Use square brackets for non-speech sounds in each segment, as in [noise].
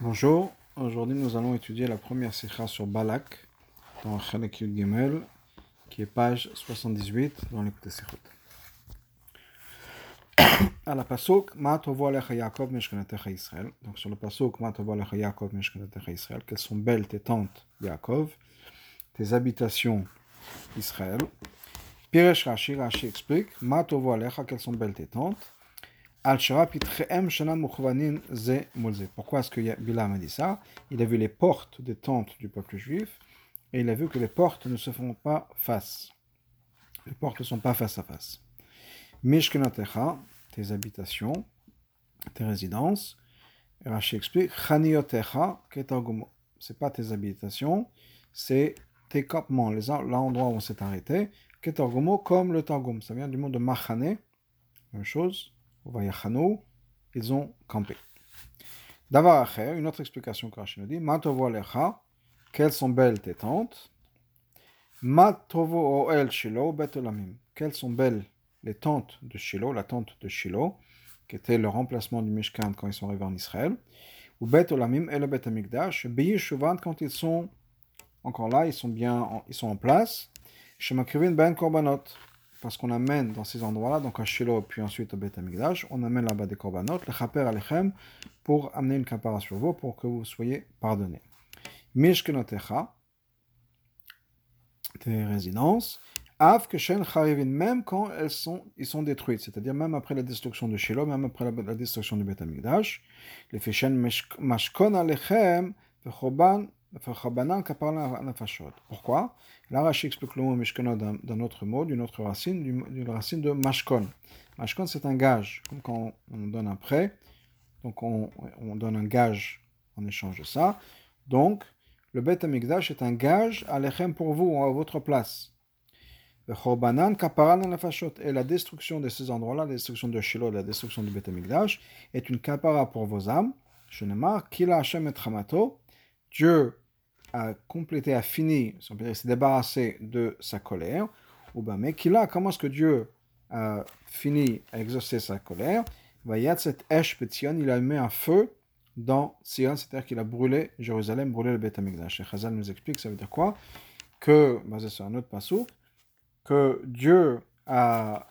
Bonjour, aujourd'hui nous allons étudier la première sikha sur Balak dans Chalek Yud Gimel qui est page 78 dans l'écoute Sikhot. À la pasuk Ma tovo alecha Yaakov meshkanetecha Israël. Donc sur le pasuk Ma tovo alecha Yaakov meshkanetecha Israël, quelles sont belles tes tentes Yaakov, tes habitations Israël. Piresh Rashi, Rashi explique Ma tovo alecha, quelles sont belles tes tentes. Pourquoi est-ce que Bilam a dit ça? Il a vu les portes des tentes du peuple juif et il a vu que les portes ne se font pas face. Les portes ne sont pas face à face. Mishkenatecha, tes habitations, tes résidences. Rashi explique Chaniotecha, ketargumo. C'est pas tes habitations, c'est tes campements, l'endroit où on s'est arrêté. Ketargumo, comme le Targum. Ça vient du mot de Machane, même chose ils ont campé. D'avoir une autre explication que Rachid nous dit, quelles sont belles tes tentes? Matovo oel Shilo betolamim, quelles sont belles les tentes de Shiloh, la tente de Shiloh, qui était le remplacement du Mishkan quand ils sont arrivés en Israël? Ou betolamim et le quand ils sont encore là, ils sont bien, ils sont en place. Shemakrivin ben korbanot, parce qu'on amène dans ces endroits-là, donc à Shiloh, puis ensuite au Beth Amikdash, on amène là-bas des korbanot, le chaper alechem, pour amener une kapara sur vous, pour que vous soyez pardonnés. Mishkenotecha, tes résidences, Av Keshen Charivin, même quand elles sont, ils sont détruites, c'est-à-dire même après la destruction de Shiloh, même après la, destruction du Beth Amikdash, le Feshen Mashkon Alechem, Vechoban pourquoi? Là, Rashi explique le mot Mishkanot d'un autre mot, d'une autre racine, d'une racine de Mashkon. Mashkon, c'est un gage, comme quand on donne un prêt. Donc, on, on donne un gage en échange de ça. Donc, le Bet Amigdash est un gage à l'Echem pour vous, à votre place. Et la destruction de ces endroits-là, la destruction de Shiloh, la destruction du Bet Amigdash, est une kapara pour vos âmes. Je ne marque qu'il a Hashem et Hamato Dieu a complété, a fini, s'est débarrassé de sa colère, ou bien, mais qu'il a, comment est-ce que Dieu a fini à exaucer sa colère? Cette il a mis un feu dans Sion, c'est-à-dire qu'il a brûlé Jérusalem, brûlé le Beth Amikdash. Et Chazal nous explique, ça veut dire quoi? Que, basé sur un autre que Dieu a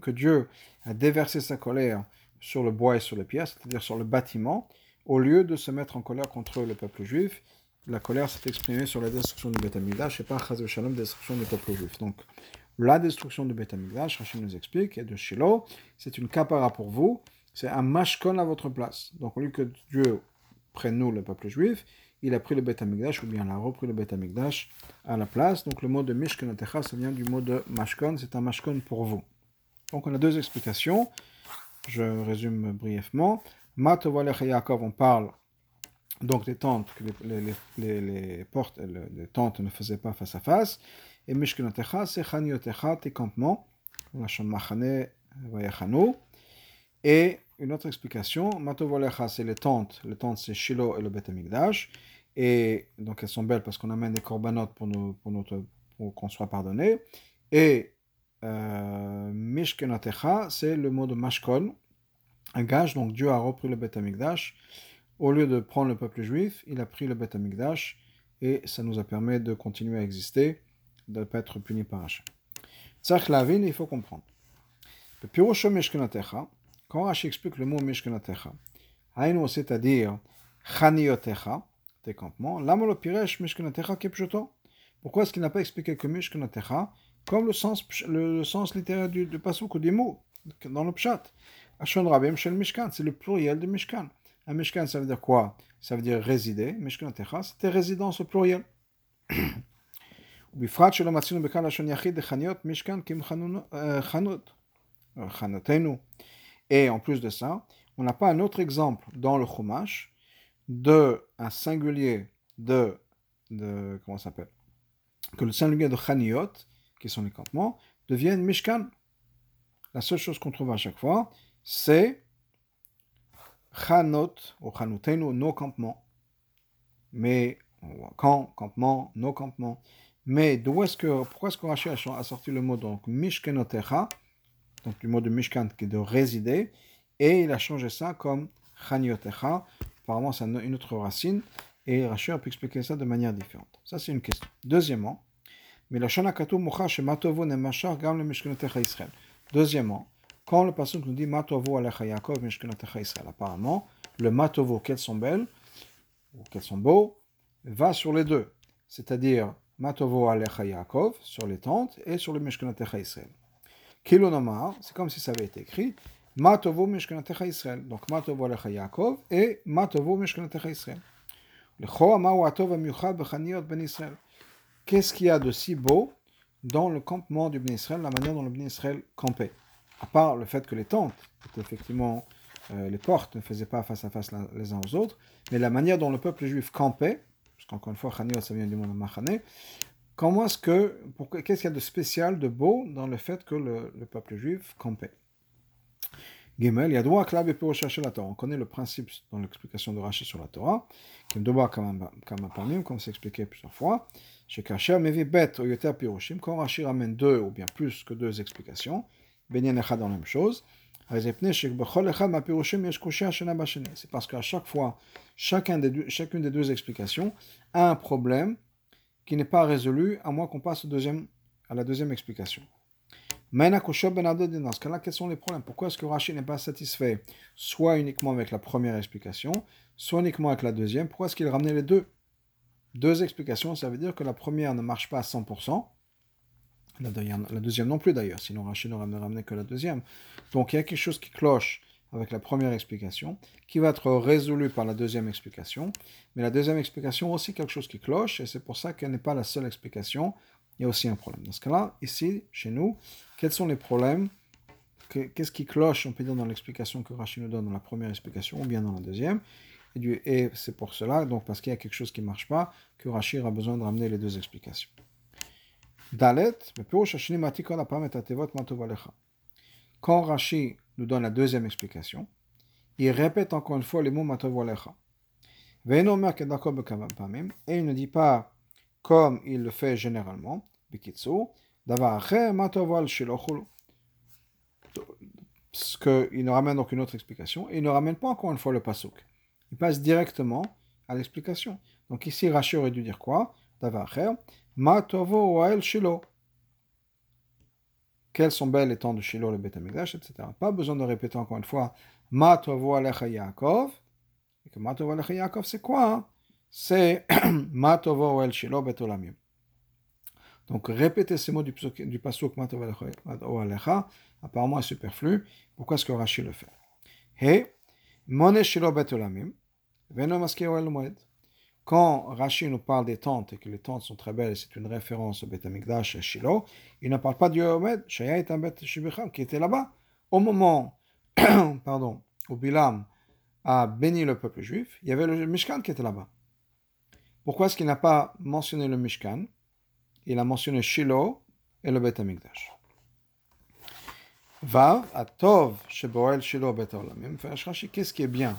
que Dieu a déversé sa colère sur le bois et sur les pierres, c'est-à-dire sur le bâtiment, au lieu de se mettre en colère contre le peuple juif, la colère s'est exprimée sur la destruction du Beth Amikdash et pas Chaz Shalom, destruction du peuple juif. Donc, la destruction du Beth Amikdash, Rachid nous explique, et de Shiloh, c'est une kapara pour vous, c'est un mashkon à votre place. Donc, au lieu que Dieu prenne nous, le peuple juif, il a pris le Beth Amikdash, ou bien il a repris le Beth Amikdash à la place. Donc, le mot de Mishkenatecha, ça vient du mot de mashkon, c'est un mashkon pour vous. Donc, on a deux explications. Je résume brièvement. Matovalech Yaakov, on parle donc des tentes, que les, portes, les tentes ne faisaient pas face à face. Et Mishkinatecha, c'est Chaniotecha, tes campements. Et une autre explication, Matovolecha, c'est les tentes, les tentes c'est Shiloh et le Beth Amikdash. Et donc elles sont belles parce qu'on amène des corbanotes pour, pour, qu'on soit pardonné. Et euh, Mishkenatecha, c'est le mot de Mashkon, un gage, donc Dieu a repris le Beth Amikdash. Au lieu de prendre le peuple juif, il a pris le Beth Amikdash et ça nous a permis de continuer à exister, de ne pas être puni par Hachem. Tzach il faut comprendre. Quand Rashi explique le mot Meshkenatecha, Haïno, c'est-à-dire Chaniotecha, tes campements, Lamolo Piresh Meshkenatecha Kepjoto. Pourquoi est-ce qu'il n'a pas expliqué que Meshkenatecha, comme le sens, le, sens littéraire du, du ou des mots, dans le Pshat? Ashon Rabim Shel Mishkan, c'est le pluriel de Mishkan. Un Mishkan, ça veut dire quoi Ça veut dire résider. Mishkan Techa, c'était résidence au pluriel. [coughs] ובפרט שלא מצינו בכלל לשון יחיד לחניות משכן כמחנות, חנותינו. Et en plus de ça, on n'a pas un autre exemple dans le Chumash de un singulier de, de comment ça s'appelle Que le singulier de Chaniot, qui sont les campements, devienne Mishkan. La seule chose qu'on trouve à chaque fois, c'est Chanot, ou Chanotenu, nos campements. Mais, camp, campement, nos campements. Mais d'où est-ce que, pourquoi est-ce que Rashi a sorti le mot donc Mishkenotecha, donc du mot de Mishkan qui est de résider, et il a changé ça comme chaniotecha. Apparemment, c'est une autre racine. Et Rashi a pu expliquer ça de manière différente. Ça, c'est une question. Deuxièmement, Deuxièmement, quand le passage nous dit Matovo alecha Yaakov mishkenatecha Israël, apparemment, le Matovo, qu'elles sont belles, ou qu'elles sont beaux, va sur les deux. C'est-à-dire, Matovo alecha Yaakov, sur les tentes, et sur le mishkenatecha Israël. Kilonomar, c'est comme si ça avait été écrit, Matovo mishkenatecha Israël. Donc, Matovo alecha Yaakov, et Matovo bechaniot ben Israël qu'est-ce qu'il y a de si beau dans le campement du Ben Israël, la manière dont le Ben Israël campait? À part le fait que les tentes, effectivement, euh, les portes ne faisaient pas face à face les uns aux autres, mais la manière dont le peuple juif campait, parce qu'encore une fois, Chaniot, ça vient du monde Machane, comment est-ce que, qu'est-ce qu'il y a de spécial, de beau dans le fait que le, peuple juif campait? Gimel, il y a droit à pour chercher la Torah. On connaît le principe dans l'explication de Rashi sur la Torah, qui est de comme c'est expliqué plusieurs fois. Chez Kacher, Mevi Bet, Oyoter Piroshim, quand Rashi ramène deux ou bien plus que deux explications, Dans la même chose, c'est parce qu'à chaque fois, chacun des chacune des deux explications a un problème qui n'est pas résolu à moins qu'on passe au deuxième, à la deuxième explication. Ben dans ce cas-là, quels sont les problèmes? Pourquoi est-ce que Rashi n'est pas satisfait soit uniquement avec la première explication, soit uniquement avec la deuxième? Pourquoi est-ce qu'il ramenait les deux? Deux explications, ça veut dire que la première ne marche pas à 100%, la deuxième, non plus d'ailleurs, sinon Rachid n'aurait ramené que la deuxième. Donc il y a quelque chose qui cloche avec la première explication, qui va être résolu par la deuxième explication, mais la deuxième explication aussi quelque chose qui cloche, et c'est pour ça qu'elle n'est pas la seule explication, il y a aussi un problème. Dans ce cas-là, ici, chez nous, quels sont les problèmes? Qu'est-ce qui cloche, on peut dire, dans l'explication que Rachid nous donne dans la première explication, ou bien dans la deuxième? Et, c'est pour cela, donc parce qu'il y a quelque chose qui ne marche pas, que Rachir a besoin de ramener les deux explications. Quand Rashi nous donne la deuxième explication, il répète encore une fois les mots Matovalecha. Et il ne dit pas comme il le fait généralement, parce qu'il ne ramène aucune autre explication, et il ne ramène pas encore une fois le pasuk il passe directement à l'explication. Donc ici, Rashi aurait dû dire quoi? Ma tovo el shilo. Quelles sont belles les temps de Shiloh, le Beth etc. Pas besoin de répéter encore une fois Ma tovo alecha Yaakov. Et que Ma tovo alecha Yaakov, c'est quoi C'est Ma tovo el Shiloh Bet Donc répéter ces mots du, du pasuk Ma tovo alecha, apparemment est superflu. Pourquoi est-ce que Rashi le fait? He, Mone Shiloh Bet quand Rashi nous parle des tentes et que les tentes sont très belles, c'est une référence au Beth Amikdash et Shiloh, il ne parle pas du Omed, Shaya est un Beth qui était là-bas. Au moment [coughs] où Bilam a béni le peuple juif, il y avait le Mishkan qui était là-bas. Pourquoi est-ce qu'il n'a pas mentionné le Mishkan? Il a mentionné Shiloh et le Beth Amikdash. Va, Atov, Sheboel, Shiloh, Beth Olamim. Qu'est-ce qui est bien?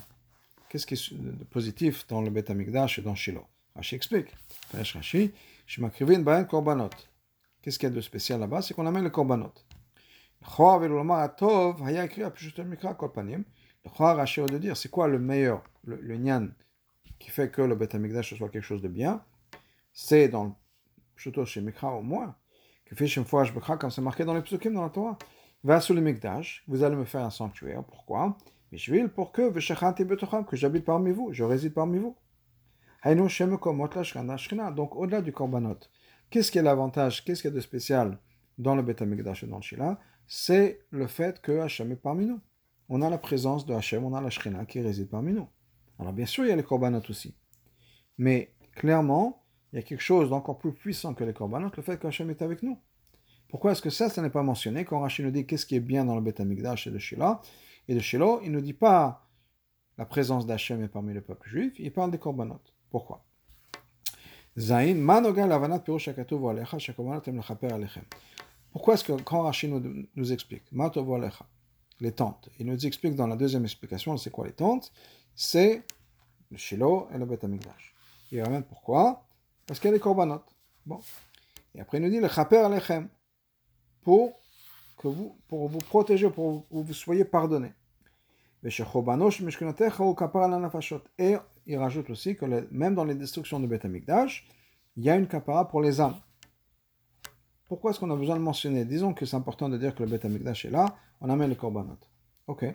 Qu'est-ce qui est positif dans le Beth et dans Shiloh? Rashi explique. Rashi, Korbanot. Qu'est-ce qu'il y a de spécial là-bas? C'est qu'on amène le Korbanot. Rashi de dire, c'est quoi le meilleur, le, nyan qui fait que le Beth soit quelque chose de bien? C'est dans le Pshuto chez Mikra au moins, que fait Shemfouach Bekra, comme c'est marqué dans les psukim dans la Torah. Va sur le Mikdash, vous allez me faire un sanctuaire. Pourquoi? Mishvil pour que que j'habite parmi vous, je réside parmi vous. Donc au-delà du korbanot, qu'est-ce qui est l'avantage, qu'est-ce qu'il y a de spécial dans le Beth et dans le Shila C'est le fait que Hachem est parmi nous. On a la présence de Hachem, on a la Shrina qui réside parmi nous. Alors bien sûr, il y a les korbanot aussi. Mais clairement, il y a quelque chose d'encore plus puissant que les korbanot, le fait que Hachem est avec nous. Pourquoi est-ce que ça, ça n'est pas mentionné? Quand Rachid nous dit qu'est-ce qui est bien dans le Beth et le Shila et de Shiloh, il ne dit pas la présence d'Hachem est parmi le peuple juif, il parle des korbanot. Pourquoi? Pourquoi est-ce que quand Rachid nous, nous explique, les tentes, il nous explique dans la deuxième explication, c'est quoi les tentes? C'est le Shiloh et le Beth Amikdash. Il ramène pourquoi? Parce qu'il y a des korbanot. Et après il nous dit le chaper alechem, pour que vous, pour vous protéger, pour que vous soyez pardonné. Et il rajoute aussi que même dans les destructions de Beth Amikdash, il y a une kapara pour les âmes. Pourquoi est-ce qu'on a besoin de mentionner? Disons que c'est important de dire que le Beth Amikdash est là, on amène les korbanot. Ok.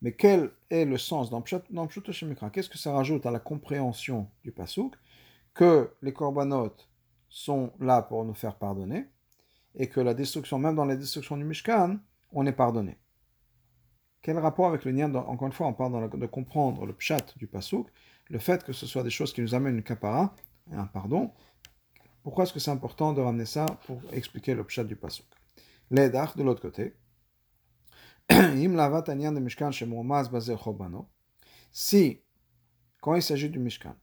Mais quel est le sens dans Shemikra Qu'est-ce que ça rajoute à la compréhension du Pasuk? Que les korbanot sont là pour nous faire pardonner et que la destruction, même dans les destructions du Mishkan, on est pardonné. Quel rapport avec le Nyan Encore une fois, on parle de comprendre le Pshat du Pasuk, le fait que ce soit des choses qui nous amènent une kapara, un pardon. Pourquoi est-ce que c'est important de ramener ça pour expliquer le Pshat du Pasuk? L'Edach, de l'autre côté, [clears throat] si, quand il s'agit du Mishkan,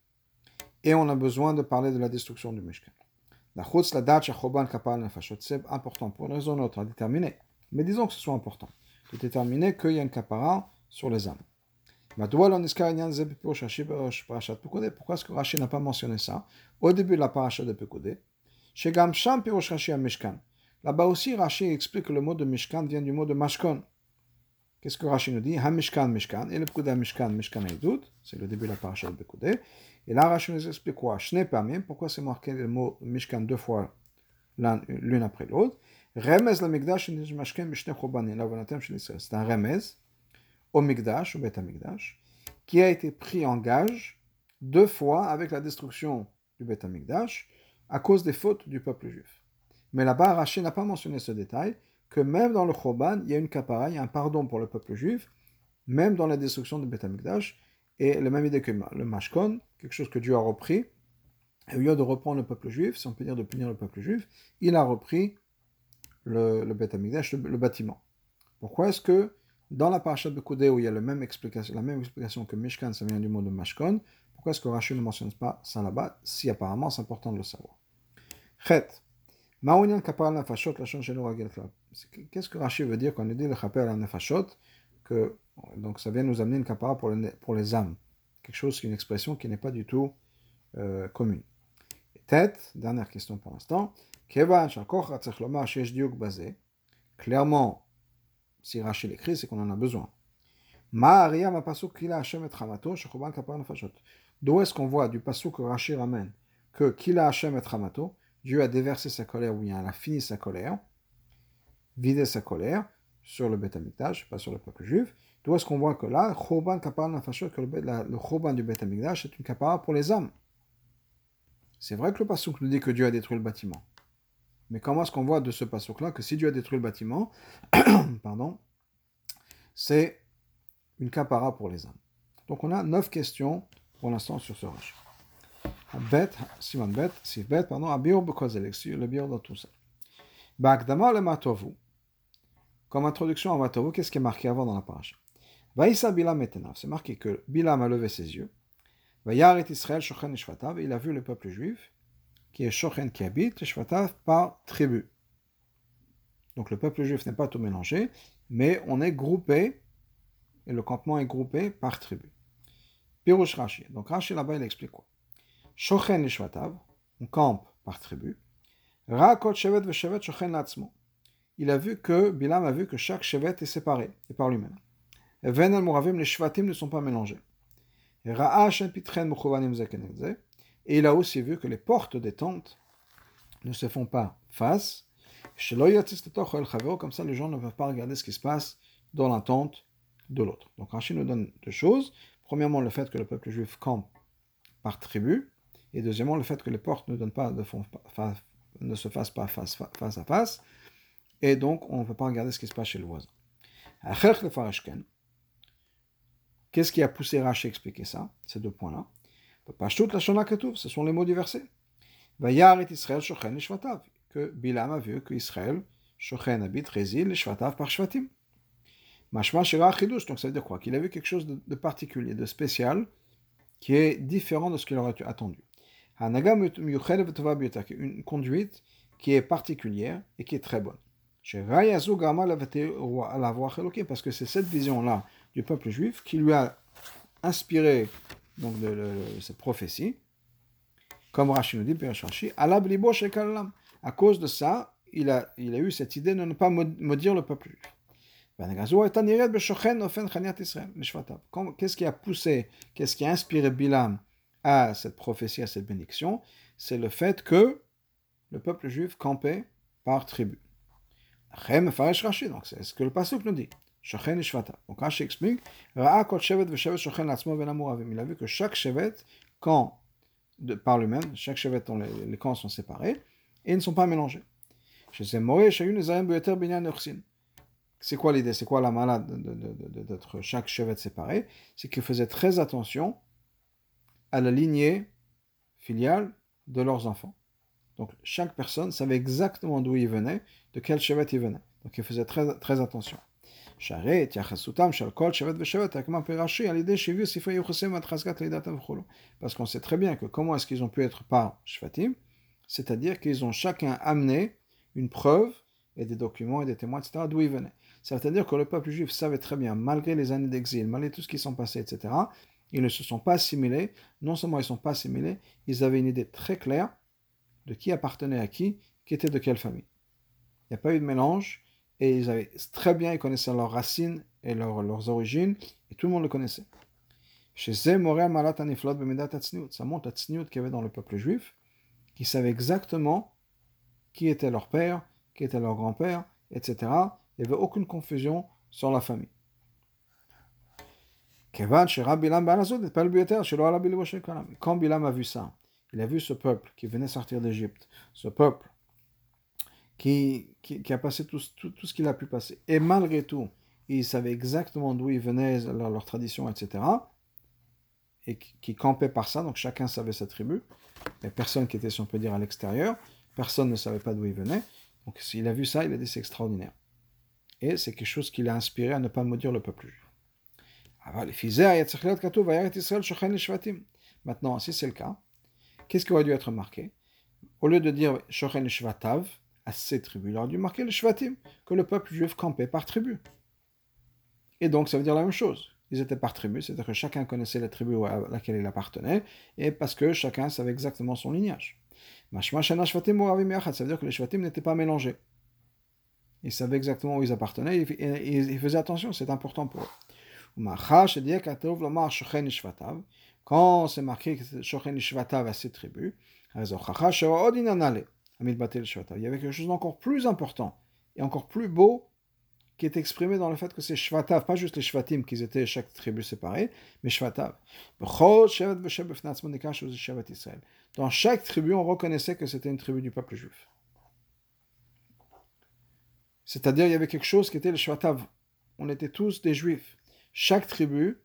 et on a besoin de parler de la destruction du Mishkan, c'est important pour une raison autre à déterminer. Mais disons que ce soit important de déterminer qu'il y a une kapara sur les âmes. Pourquoi est-ce que Rashi n'a pas mentionné ça au début de la paracha de Pekodé? Là-bas aussi, Rashi explique que le mot de Mishkan vient du mot de Mashkon. Qu'est-ce que Rashi nous dit? Ha Mishkan. Et le Pekuda Mishkan, Mishkan Eidut. C'est le début de la paracha de Pekodé. Et là, Rashi nous explique quoi? Pourquoi c'est marqué le mot Mishkan deux fois l'une après l'autre? Remez Chobanin. C'est un remez au Migdash, au Bet Migdash, qui a été pris en gage deux fois avec la destruction du Bet Migdash à cause des fautes du peuple juif. Mais là-bas, Rashi n'a pas mentionné ce détail que même dans le Choban, il y a une kapara, il y a un pardon pour le peuple juif, même dans la destruction du Beth Amikdash, et la même idée que le Mashkon, quelque chose que Dieu a repris, et au lieu de reprendre le peuple juif, si on peut dire de punir le peuple juif, il a repris le, le Beth le, bâtiment. Pourquoi est-ce que dans la parasha de Koudé, où il y a la même explication, la même explication que Mishkan, ça vient du mot de Mashkon, pourquoi est-ce que Rashi ne mentionne pas ça là-bas, si apparemment c'est important de le savoir? Chet. Qu'est-ce que Rashi veut dire quand il dit le chaper al nefashot que donc ça vient nous amener une kapara pour, pour les âmes, quelque chose, une expression qui n'est pas du tout euh, commune. tête, dernière question pour l'instant. Clairement, si Rashi l'écrit, c'est qu'on en a besoin. D'où est-ce qu'on voit du pasuk que Rashi ramène que Kila Hashem et Hamato, Dieu a déversé sa colère ou bien il a fini sa colère, vidé sa colère sur le Beth pas sur le peuple juif. D'où est-ce qu'on voit que là, que le, Choban du Beth Amikdash est une kapara pour les âmes. C'est vrai que le pasuk nous dit que Dieu a détruit le bâtiment. Mais comment est-ce qu'on voit de ce pasuk-là que si Dieu a détruit le bâtiment, [coughs] pardon, c'est une kapara pour les âmes. Donc on a neuf questions pour l'instant sur ce rachat. Bet, Simon Bet, si Bet, pardon, Abir le bior dans tout ça. Bagdama le Matovu. Comme introduction à Matovu, qu'est-ce qui est marqué avant dans la page Vaïsa Bilam Etenav. C'est marqué que Bilam a levé ses yeux. Vayaret Israël Shochen Shvatav. Il a vu le peuple juif, qui est Shochen qui habite, Shvatav par tribu. Donc le peuple juif n'est pas tout mélangé, mais on est groupé, et le campement est groupé par tribu. Pirush Rashi. Donc Rashi là-bas, il explique quoi? Shochen Shvatav, on campe par tribu. Rakot Shevet Veshevet Shochen Latzmo. Il a vu que, Bilam a vu que chaque Shevet est séparé, et par lui-même. Ven al Moravim, les Shvatim ne sont pas mélangés. Ra'ach Pitren Muchovanim Zekenedze. Et il a aussi vu que les portes des tentes ne se font pas face. Comme ça, les gens ne peuvent pas regarder ce qui se passe dans la tente de l'autre. Donc Rachid nous donne deux choses. Premièrement, le fait que le peuple juif campe par tribu. Et deuxièmement, le fait que les portes ne, donnent pas de ne se fassent pas face, face à face. Et donc, on ne peut pas regarder ce qui se passe chez le voisin. Qu'est-ce qui a poussé Rashi à expliquer ça, ces deux points-là? Ce sont les mots du verset. Israël que Bilam a vu que Israël, Shochen habite, réside, les Shvatav par Shvatim. Mashma donc ça veut dire quoi? Qu'il a vu quelque chose de particulier, de spécial, qui est différent de ce qu'il aurait attendu. Une conduite qui est particulière et qui est très bonne. Parce que c'est cette vision-là du peuple juif qui lui a inspiré donc, de, cette prophétie, comme Rashi nous dit, à cause de ça, il a, eu cette idée de ne pas maudire le peuple juif. Qu'est-ce qui a poussé, qu'est-ce qui a inspiré Bilam à cette prophétie, à cette bénédiction? C'est le fait que le peuple juif campait par tribu. Donc c'est ce que le passage nous dit. Donc Rashi il a vu que chaque chevet, quand, par lui-même, chaque chevet les, les camps sont séparés, et ne sont pas mélangés. C'est quoi l'idée? C'est quoi la malade d'être chaque chevet séparé? C'est qu'ils faisaient très attention à la lignée filiale de leurs enfants. Donc chaque personne savait exactement d'où il venait, de quel chevet il venait. Donc ils faisaient très, très attention. Parce qu'on sait très bien que comment est-ce qu'ils ont pu être par Shvatim, c'est-à-dire qu'ils ont chacun amené une preuve et des documents et des témoins, etc., d'où ils venaient. C'est-à-dire que le peuple juif savait très bien, malgré les années d'exil, malgré tout ce qui s'est passé, etc., ils ne se sont pas assimilés. Non seulement ils ne sont pas assimilés, ils avaient une idée très claire de qui appartenait à qui, qui était de quelle famille. Il n'y a pas eu de mélange, et ils avaient très bien, ils connaissaient leurs racines et leurs origines, et tout le monde le connaissait. Chez ça montre la tsniout qu'il y avait dans le peuple juif, qui savait exactement qui était leur père, qui était leur grand-père, etc. Il n'y avait aucune confusion sur la famille. Quand Bilam a vu ça, il a vu ce peuple qui venait sortir d'Égypte, ce peuple qui, a passé tout, ce qu'il a pu passer, et malgré tout, il savait exactement d'où ils venaient, leur, leur, tradition, etc., et qui, qui campait par ça, donc chacun savait sa tribu, a personne qui était, si on peut dire, à l'extérieur, personne ne savait pas d'où il venait, donc s'il a vu ça, il a dit c'est extraordinaire. Et c'est quelque chose qui l'a inspiré à ne pas maudire le peuple juif. Maintenant, si c'est le cas, qu'est-ce qui aurait dû être marqué? Au lieu de dire Shochen Shvatav à ces tribus, il aurait dû marquer le Shvatim, que le peuple juif campait par tribu. Et donc ça veut dire la même chose. Ils étaient par tribu, c'est-à-dire que chacun connaissait la tribu à laquelle il appartenait, et parce que chacun savait exactement son lignage. Ça veut dire que les Shvatim n'étaient pas mélangés. Ils savaient exactement où ils appartenaient et ils faisaient attention, c'est important pour eux. Quand c'est marqué Shochen Ishvatav à ces tribus, il y avait quelque chose d'encore plus important et encore plus beau qui est exprimé dans le fait que c'est Shvatav, pas juste les Shvatim qui étaient chaque tribu séparée, mais Shvatav. Dans chaque tribu, on reconnaissait que c'était une tribu du peuple juif. C'est-à-dire, il y avait quelque chose qui était le Shvatav. On était tous des juifs. Chaque tribu,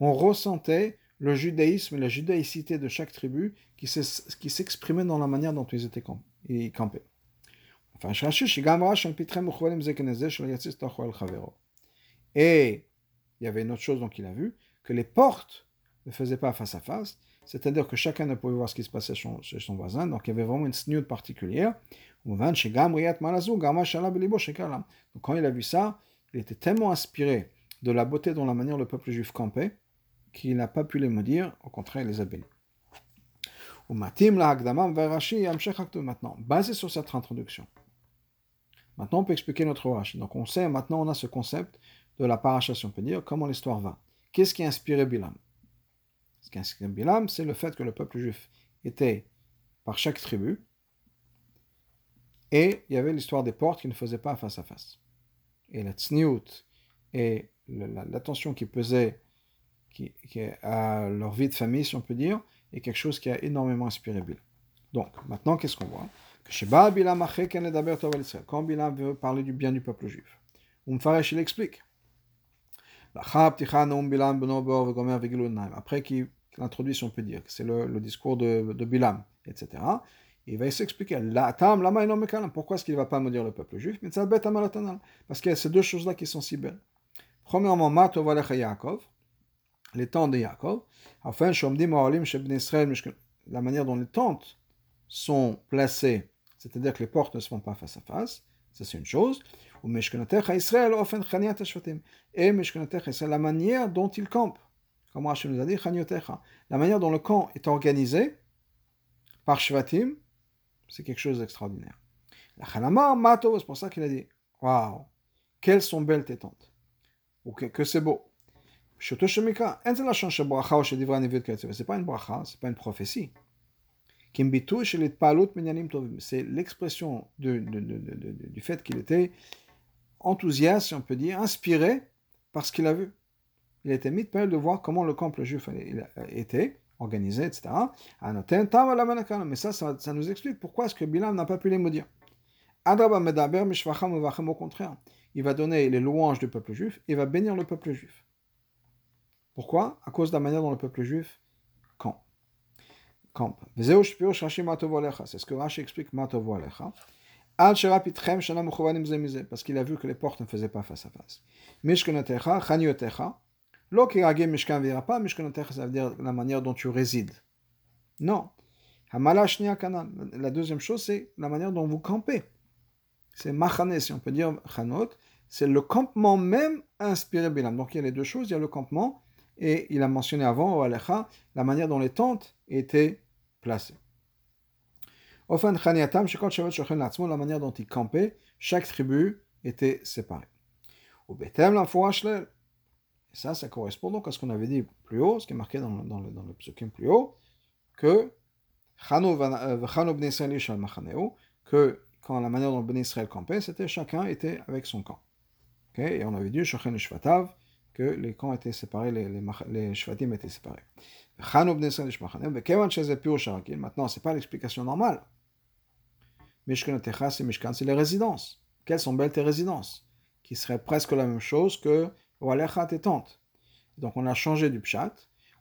on ressentait le judaïsme et la judaïcité de chaque tribu qui s'exprimait dans la manière dont ils étaient. Et il y avait une autre chose donc il a vu, que les portes ne faisaient pas face à face, c'est-à-dire que chacun ne pouvait voir ce qui se passait chez son voisin, donc il y avait vraiment une snood particulière. Donc quand il a vu ça, il était tellement inspiré de la beauté dont la manière le peuple juif campait, qu'il n'a pas pu les maudire, au contraire, il les a bénis. Maintenant, basé sur cette introduction, maintenant on peut expliquer notre Rashi. Donc on sait, maintenant on a ce concept de la parachation, on peut dire comment l'histoire va. Qu'est-ce qui a inspiré Bilam? Ce qui a inspiré Bilam, c'est le fait que le peuple juif était par chaque tribu, et il y avait l'histoire des portes qui ne faisaient pas face à face. Et la tsniout et l'attention qui pesait qui, à leur vie de famille, si on peut dire, est quelque chose qui a énormément inspiré Bilam. Donc, maintenant, qu'est-ce qu'on voit? Quand Bilam veut parler du bien du peuple juif, Umfaresh, il explique. Après qu'il introduit, si on peut dire, c'est le, discours de, de etc il va s'expliquer. Pourquoi est-ce qu'il ne va pas me dire le peuple juif? Parce qu'il y a ces deux choses-là qui sont si belles. Premièrement, Yaakov, les tentes de Yaakov. La manière dont les tentes sont placées, c'est-à-dire que les portes ne se font pas face à face, ça c'est une chose. Et la manière dont il campe. Comme Rachel nous a dit, la manière dont le camp est organisé par Shvatim, c'est quelque chose d'extraordinaire. La c'est pour ça qu'il a dit Waouh, quelles sont belles tes tentes. ou que c'est beau. C'est pas une bracha, c'est pas une prophétie. C'est l'expression de, de, de, du fait qu'il était enthousiaste, si on peut dire, inspiré par ce qu'il a vu. Il était mis de voir comment le camp juif était organisé, etc. Mais ça, ça, nous explique pourquoi est-ce que Bilam n'a pas pu les maudire. Au contraire, il va donner les louanges du peuple juif, il va bénir le peuple juif. Pourquoi? À cause de la manière dont le peuple juif campe. campe. C'est ce que Rashi explique parce qu'il a vu que les portes ne faisaient pas face à face. Ça veut dire la manière dont tu résides. Non. La deuxième chose, c'est la manière dont vous campez. C'est machane, si on peut dire c'est le campement même inspiré Bilam. Donc il y a les deux choses, il y a le campement, et il a mentionné avant, au Alecha, la manière dont les tentes étaient placées. Enfin, la manière dont ils campaient, chaque tribu était séparée. Au Bethel, la et ça, ça correspond donc à ce qu'on avait dit plus haut, ce qui est marqué dans, dans le, dans le psukim plus haut, que que quand la manière dont Ben Israël campait, c'était chacun était avec son camp. Et on avait dit, que les camps étaient séparés, les, les, les shvatim étaient séparés. Maintenant, ce n'est pas l'explication normale. Mishkan c'est Mishkan, c'est les résidences. Quelles sont belles tes résidences? Qui seraient presque la même chose que Walecha tes tentes. Donc on a changé du pshat.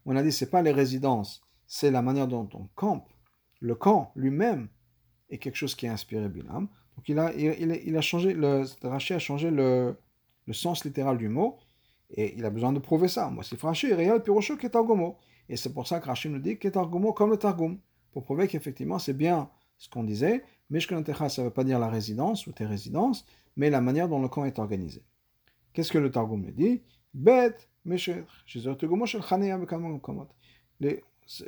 On a dit c'est pas les résidences, c'est la manière dont on campe. Le camp lui-même est quelque chose qui a inspiré Bilam. Donc il a, il, a changé, le Rashi a changé le, sens littéral du mot et il a besoin de prouver ça. Moi, c'est Rashi, réel, Pirocho, Ketargomo. Et c'est pour ça que Rashi nous dit Ketargomo comme le Targum, pour prouver qu'effectivement c'est bien ce qu'on disait, Mishkan ça ne veut pas dire la résidence ou tes résidences, mais la manière dont le camp est organisé. Qu'est-ce que le Targum dit? Bet,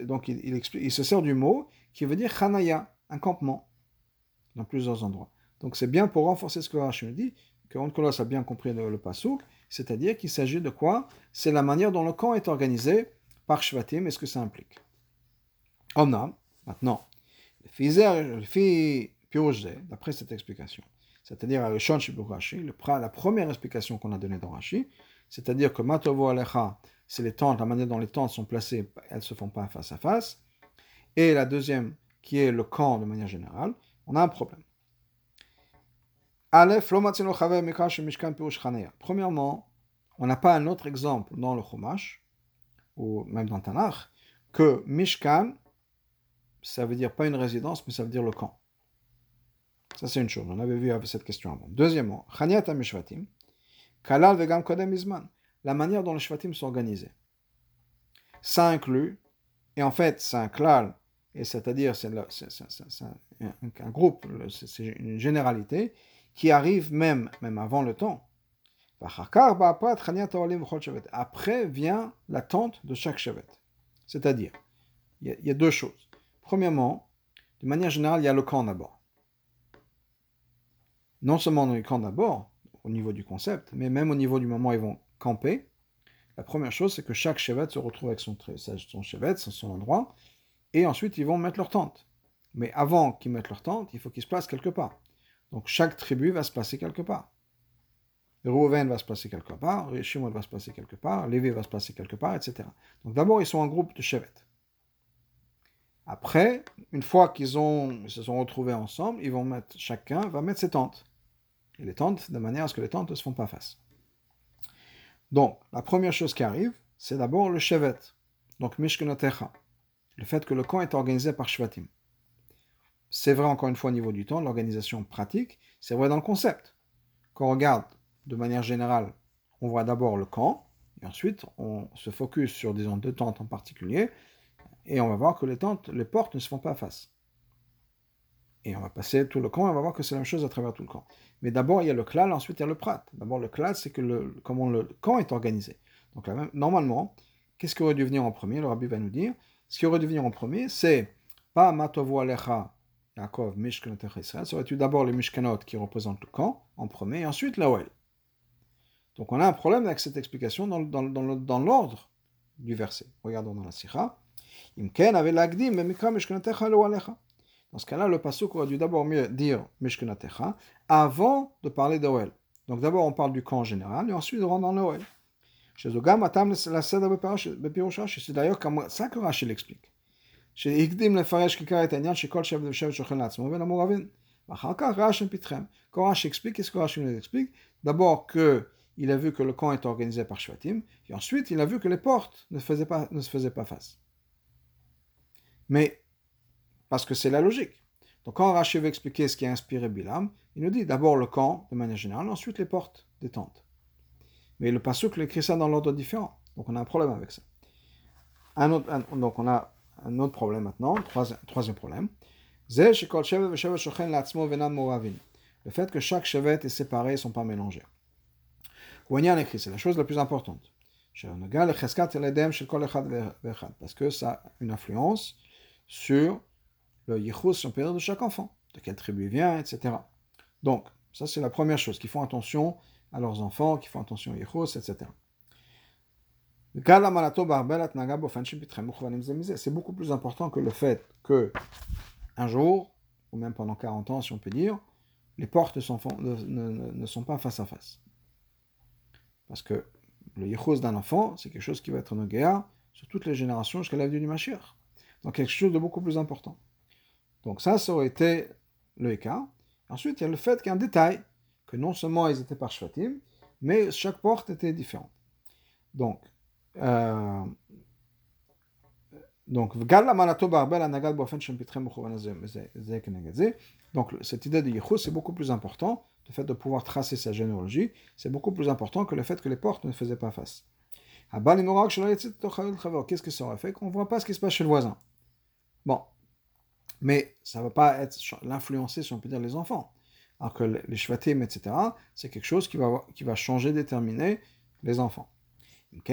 donc il, explique, il se sert du mot qui veut dire Chanaya, un campement, dans plusieurs endroits. Donc c'est bien pour renforcer ce que nous dit, que Onkolos a bien compris le, le pasouk, c'est-à-dire qu'il s'agit de quoi? C'est la manière dont le camp est organisé par Shvatim et ce que ça implique. Omnam, maintenant, d'après cette explication, c'est-à-dire la première explication qu'on a donnée dans Rashi, c'est-à-dire que Matovo Alecha, c'est les tentes, la manière dont les tentes sont placées, elles ne se font pas face à face. Et la deuxième, qui est le camp de manière générale, on a un problème. Premièrement, on n'a pas un autre exemple dans le Chumash, ou même dans Tanakh, que Mishkan ça veut dire pas une résidence, mais ça veut dire le camp. Ça, c'est une chose. On avait vu cette question avant. Deuxièmement, Kalal Vegam. La manière dont les Shvatim sont organisés. Ça inclut, et en fait, c'est un klal, et c'est-à-dire, c'est un, groupe, c'est une généralité, qui arrive même, même avant le temps. Après vient l'attente de chaque chevet. C'est-à-dire, il y, a deux choses. Premièrement, de manière générale, il y a le camp d'abord. Non seulement dans le camp d'abord, au niveau du concept, mais même au niveau du moment où ils vont camper. La première chose, c'est que chaque chevet se retrouve avec son, son chevet, son endroit, et ensuite ils vont mettre leur tente. Mais avant qu'ils mettent leur tente, il faut qu'ils se placent quelque part. Donc chaque tribu va se placer quelque part. Reuven va se placer quelque part, Shimon va se placer quelque part, Lévi va se placer quelque part, etc. Donc d'abord, ils sont en groupe de chevettes. Après, une fois qu'ils se sont retrouvés ensemble, ils vont mettre, chacun va mettre ses tentes. Et les tentes, de manière à ce que les tentes ne se font pas face. Donc, la première chose qui arrive, c'est d'abord le chevet. Donc, Mishkenotecha. Le fait que le camp est organisé par Shvatim. C'est vrai encore une fois au niveau du temps, l'organisation pratique, c'est vrai dans le concept. Quand on regarde de manière générale, on voit d'abord le camp, et ensuite on se focus sur, disons, deux tentes en particulier, et on va voir que les tentes, les portes ne se font pas face. Et on va passer tout le camp, et on va voir que c'est la même chose à travers tout le camp. Mais d'abord, il y a le klal, ensuite il y a le prat. D'abord, le klal, c'est que le, comment le camp est organisé. Donc, normalement, qu'est-ce qui aurait dû venir en premier? Le rabbi va nous dire, ce qui aurait dû venir en premier, c'est pas matovu alecha Yaakov Mishkanot Israël, ça aurait dû d'abord les Mishkanot qui représentent le camp en premier, et ensuite la Oel. Donc on a un problème avec cette explication dans, dans, dans, dans l'ordre du verset. Regardons dans la Sikha. Imken avait l'agdim, mais mikra alecha. Dans ce cas-là, le pasuk aurait dû d'abord mieux dire mishkenatecha avant de parler d'Oel. Donc d'abord on parle du camp en général et ensuite on rentre dans l'Oel. Chez Ogam, Atam la Seder Bepirosh c'est d'ailleurs comme ça que Rashi l'explique. Quand Rashi explique, qu'est-ce que nous explique D'abord que il a vu que le camp est organisé par Shvatim, et ensuite il a vu que les portes ne, faisaient pas, ne se faisaient pas face. Mais, parce que c'est la logique. Donc quand Rashi veut expliquer ce qui a inspiré Bilam, il nous dit d'abord le camp de manière générale, ensuite les portes des tentes. Mais le Pasuk écrit ça dans l'ordre différent. Donc on a un problème avec ça. Un autre, donc on a un autre problème maintenant, troisième, problème. Le fait que chaque chevet est séparé ne sont pas mélangés. c'est la chose la plus importante. Parce que ça a une influence sur le yichus, père de chaque enfant, de quelle tribu il vient, etc. Donc, ça c'est la première chose, qu'ils font attention à leurs enfants, qu'ils font attention aux yichus, etc. C'est beaucoup plus important que le fait que un jour, ou même pendant 40 ans si on peut dire, les portes ne, sont pas face à face. Parce que le yichus d'un enfant, c'est quelque chose qui va être guerre sur toutes les générations jusqu'à la vie du Mashiach. Donc quelque chose de beaucoup plus important. Donc ça, ça aurait été le écart. Ensuite, il y a le fait qu'il y a un détail, que non seulement ils étaient par mais chaque porte était différente. Donc, euh, donc, donc cette idée de Yichus, c'est beaucoup plus important, le fait de pouvoir tracer sa généalogie, c'est beaucoup plus important que le fait que les portes ne faisaient pas face. Qu'est-ce que ça aurait fait qu'on ne voit pas ce qui se passe chez le voisin? Bon, mais ça ne va pas être l'influencer, si on peut dire, les enfants. Alors que les shvatim, etc., c'est quelque chose qui va, qui va changer, déterminer les enfants. Donc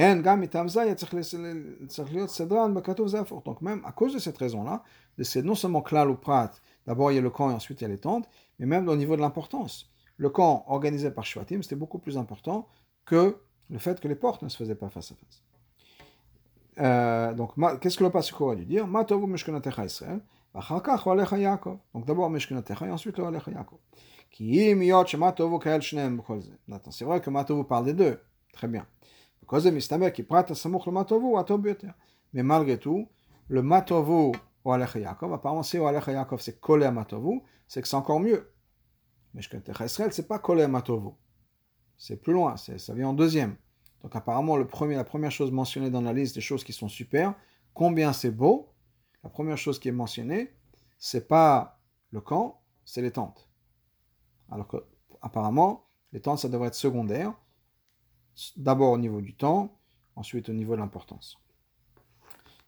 même à cause de cette raison-là, c'est non seulement klal ou prat, d'abord il y a le camp et ensuite il y a les tentes, mais même au niveau de l'importance. Le camp organisé par Shvatim, c'était beaucoup plus important que le fait que les portes ne se faisaient pas face à face. Euh, donc, qu'est-ce que le passage aurait dû dire? Israël. Donc d'abord Mishkenatecha et ensuite le Alecha Yaakov. C'est vrai que Matovu parle des deux. Très bien. Mais malgré tout, le Matovu au Yaakov, apparemment si au Yaakov c'est collé à Matovu, c'est que c'est encore mieux. Mishkenatecha Israël, c'est pas collé à. C'est plus loin, ça vient en deuxième. Donc apparemment, le premier, la première chose mentionnée dans la liste des choses qui sont super, combien c'est beau, la première chose qui est mentionnée, c'est pas le camp, c'est les tentes. Alors que apparemment, les tentes, ça devrait être secondaire, d'abord au niveau du temps, ensuite au niveau de l'importance.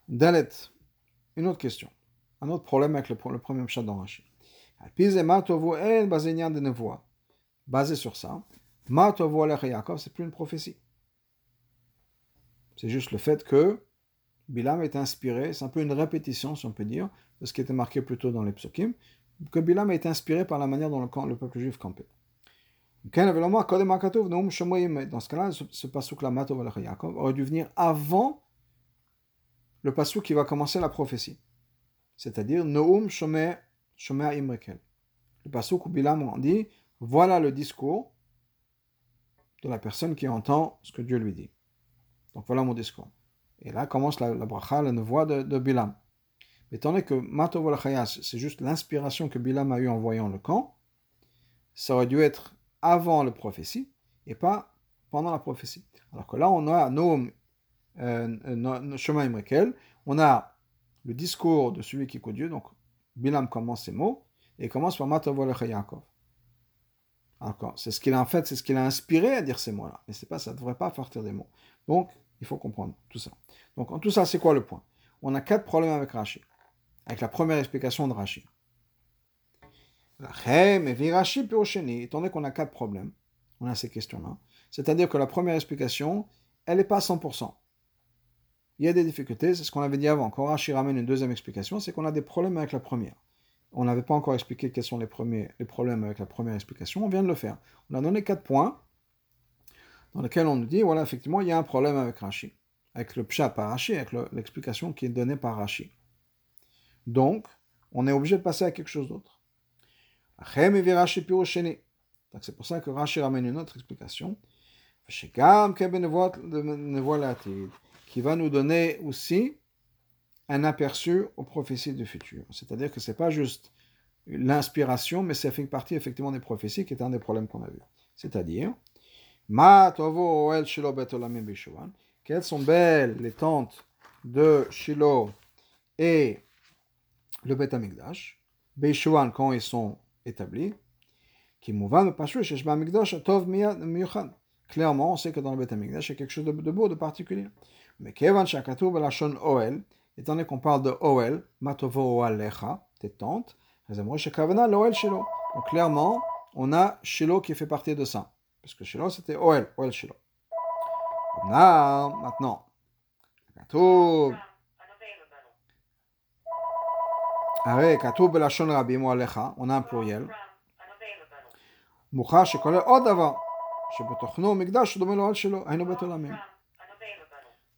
Dalet, une autre question, un autre problème avec le, premier chat d'Enrachi. Basé sur ça, c'est plus une prophétie. C'est juste le fait que Bilam est inspiré, c'est un peu une répétition, si on peut dire, de ce qui était marqué plus tôt dans les psukim, que Bilam été inspiré par la manière dont le peuple juif campait. Dans ce cas-là, ce pasuk-là, aurait dû venir avant le pasuk qui va commencer la prophétie. C'est-à-dire, Noum Shomer Imrekel. Le pasuk où Bilam dit, voilà le discours de la personne qui entend ce que Dieu lui dit. Donc voilà mon discours. Et là commence la, bracha, la voix de, Bilam. Mais étant donné que Matov c'est juste l'inspiration que Bilam a eue en voyant le camp, ça aurait dû être avant la prophétie et pas pendant la prophétie. Alors que là, on a Noam euh, Shema on a le discours de celui qui écoute Dieu, donc Bilam commence ses mots, et commence par Matov Yaakov. C'est ce qu'il a en fait, c'est ce qu'il a inspiré à dire ces mots-là. Mais c'est pas, ça ne devrait pas partir des mots. Donc, il faut comprendre tout ça. Donc, en tout ça, c'est quoi le point? On a quatre problèmes avec Rashi. Avec la première explication de Rashi. Étant donné qu'on a quatre problèmes, on a ces questions-là. C'est-à-dire que la première explication, elle n'est pas 100%. Il y a des difficultés, c'est ce qu'on avait dit avant. Quand Rashi ramène une deuxième explication, c'est qu'on a des problèmes avec la première. On n'avait pas encore expliqué quels sont les, premiers, les problèmes avec la première explication, on vient de le faire. On a donné quatre points dans lequel on nous dit, voilà, effectivement, il y a un problème avec Rashi, avec le pshat par Rashi, avec l'explication qui est donnée par Rashi. Donc, on est obligé de passer à quelque chose d'autre. C'est pour ça que Rashi ramène une autre explication, qui va nous donner aussi un aperçu aux prophéties du futur. C'est-à-dire que c'est pas juste l'inspiration, mais c'est fait partie effectivement des prophéties, qui est un des problèmes qu'on a vu. C'est-à-dire, quelles sont belles les tentes de Shiloh et le Beth Amikdash, quand ils sont établis, qui Clairement, on sait que dans le Beth il y a quelque chose de, beau, de particulier. Mais Kevan Shakatou Belashon Oel, étant donné qu'on parle de Oel, Matovo Oalecha, tes tentes, donc clairement, on a Shiloh qui fait partie de ça. Parce que Shiloh, c'était Oel, Oel Shiloh. On a maintenant, Katoub. Avec Katoub Belashon Rabim Oalecha, on a un pluriel. מוכח שכולל עוד דבר, שבתוכנו מקדש שדומה לו על שלו, היינו בית עולמים.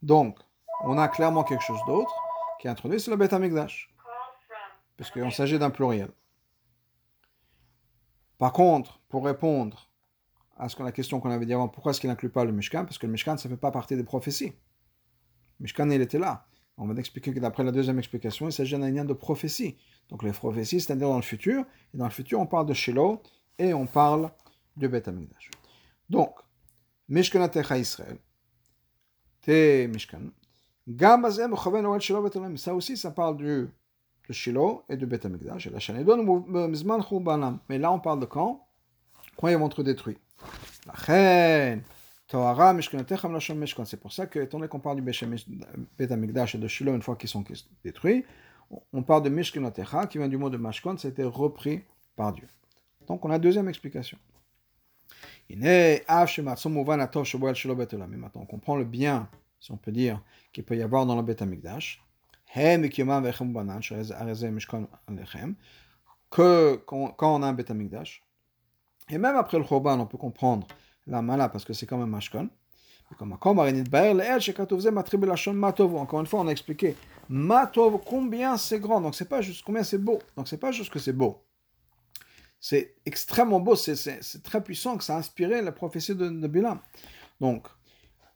Donc, on a clairement quelque chose d'autre qui est introduit, c'est le Beth Amikdash. Parce qu'il s'agit d'un pluriel. Par contre, pour répondre à ce que la question qu'on avait dit avant, pourquoi est-ce qu'il n'inclut pas le Mishkan Parce que le Mishkan, ça ne fait pas partie des prophéties. Le Mishkan, il était là. On va expliquer que d'après la deuxième explication, il s'agit d'un lien de prophétie. Donc les prophéties, c'est-à-dire dans le futur. Et dans le futur, on parle de Shiloh et on parle du Beth Amikdash. Donc, Mishkanatecha Israël, Te Mishkan, ça aussi, ça parle du, de Shiloh et du Beth Amikdash, et la Shanedon, mais là on parle de quand? Quand ils vont être détruits. C'est pour ça que, étant donné qu'on parle du Beth Amikdash et de Shiloh une fois qu'ils sont détruits, on parle de Mishkanatecha qui vient du mot de Mashkon, c'était repris par Dieu. Donc on a deuxième explication. Maintenant, on comprend le bien, si on peut dire, qu'il peut y avoir dans le Beth Amikdash. Que quand, on a un Beth Amikdash, et même après le Khorban, on peut comprendre la mala parce que c'est comme un mashkon. Encore une fois, on a expliqué matov combien c'est grand. Donc c'est pas juste combien c'est beau. Donc c'est pas juste que c'est beau c'est extrêmement beau, c'est très puissant que ça a inspiré la prophétie de, de Bilam. Donc,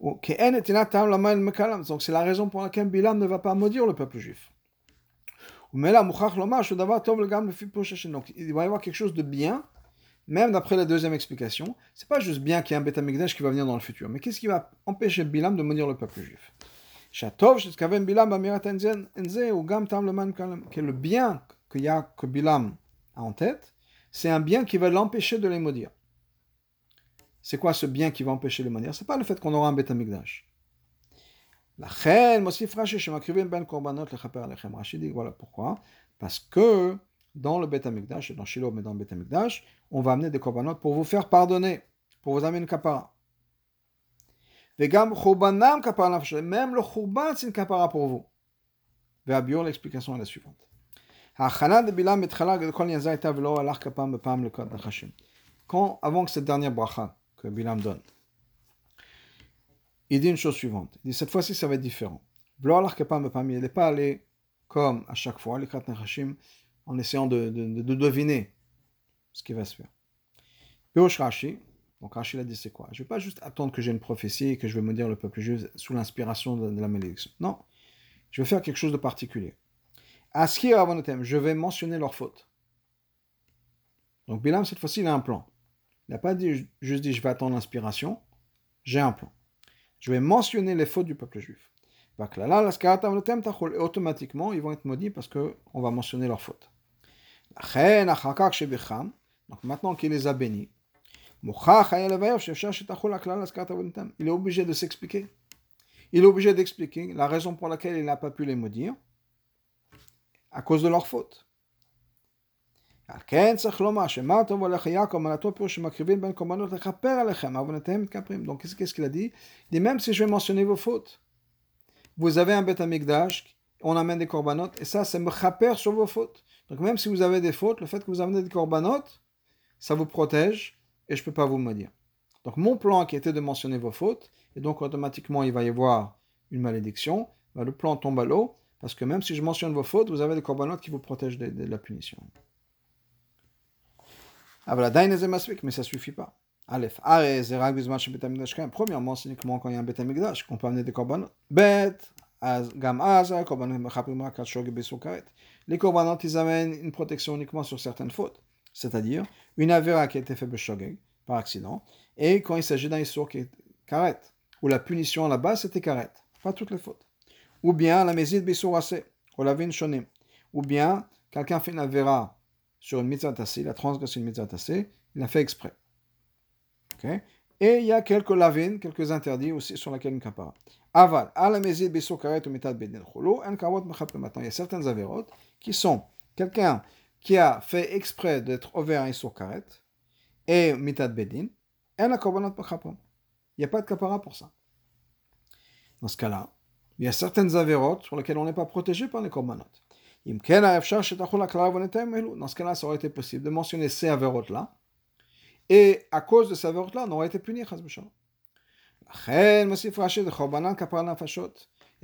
donc c'est la raison pour laquelle Bilam ne va pas maudire le peuple juif. Donc il va y avoir quelque chose de bien, même d'après la deuxième explication. C'est pas juste bien qu'il y ait un Beth qui va venir dans le futur, mais qu'est-ce qui va empêcher Bilam de maudire le peuple juif? Que le bien qu'il y a que Bilam a en tête, c'est un bien qui va l'empêcher de les maudire. C'est quoi ce bien qui va empêcher les maudire? C'est pas le fait qu'on aura un Beth ben Rashi dit voilà pourquoi. Parce que dans le Beth Amikdash, dans Shiloh, mais dans le Beth Amikdash, on va amener des korbanot pour vous faire pardonner, pour vous amener une kapara. Même le khurban, c'est une kapara pour vous. L'explication est la suivante. Avant que cette dernière bracha que Bilam donne, il dit une chose suivante. Il dit cette fois-ci ça va être différent. Il n'est pas allé comme à chaque fois, les Nechashim, en essayant de, de, de, deviner ce qui va se faire. Rashi, donc Rashi a dit c'est quoi? Je ne vais pas juste attendre que j'ai une prophétie et que je vais me dire le peuple juif sous l'inspiration de, de la malédiction. Non, je vais faire quelque chose de particulier. Askir avonotem, je vais mentionner leurs fautes. Donc Bilam, cette fois-ci, il a un plan. Il n'a pas dit, juste dit, je vais attendre l'inspiration. J'ai un plan. Je vais mentionner les fautes du peuple juif. Et automatiquement, ils vont être maudits parce qu'on va mentionner leurs fautes. Donc maintenant qu'il les a bénis, il est obligé de s'expliquer. Il est obligé d'expliquer la raison pour laquelle il n'a pas pu les maudire à cause de leur faute. Donc, qu'est-ce qu'il a dit? Il dit même si je vais mentionner vos fautes, vous avez un bête amigdash, on amène des korbanot, et ça, c'est me sur vos fautes. Donc, même si vous avez des fautes, le fait que vous amenez des korbanot, ça vous protège, et je ne peux pas vous me dire. Donc mon plan qui était de mentionner vos fautes, et donc automatiquement il va y avoir une malédiction, bah, le plan tombe à l'eau, parce que même si je mentionne vos fautes, vous avez des corbanotes qui vous protègent de, la punition. Ah voilà, mais ça suffit pas. Aleph, Premièrement, c'est uniquement quand il y a un Betamigdash qu'on peut amener des corbanotes. Bet, Gam Aza, Les corbanotes, ils amènent une protection uniquement sur certaines fautes. C'est-à-dire, une avéra qui a été faite par accident, et quand il s'agit d'un issour qui est karet, où la punition là-bas c'était karet, pas toutes les fautes. Ou bien la mésid bissourase, ou la shonim. Ou bien quelqu'un fait une avéra sur une mitzvah tassée, il a transgressé une mitzvah il a fait exprès. Et il y a quelques lavines, quelques interdits aussi sur laquelle une kapara. Aval, à la mésid karet ou un Maintenant, il y a certaines avérotes qui sont quelqu'un qui a fait exprès d'être ouvert un karet et mitad bedin, il n'y a pas de kapara pour ça. Dans ce cas-là, il y a certaines avérotes sur lesquelles on n'est pas protégé par les korbanot. Dans ce cas-là, ça aurait été possible de mentionner ces avérotes-là, et à cause de ces avérotes-là, on aurait été puni. Et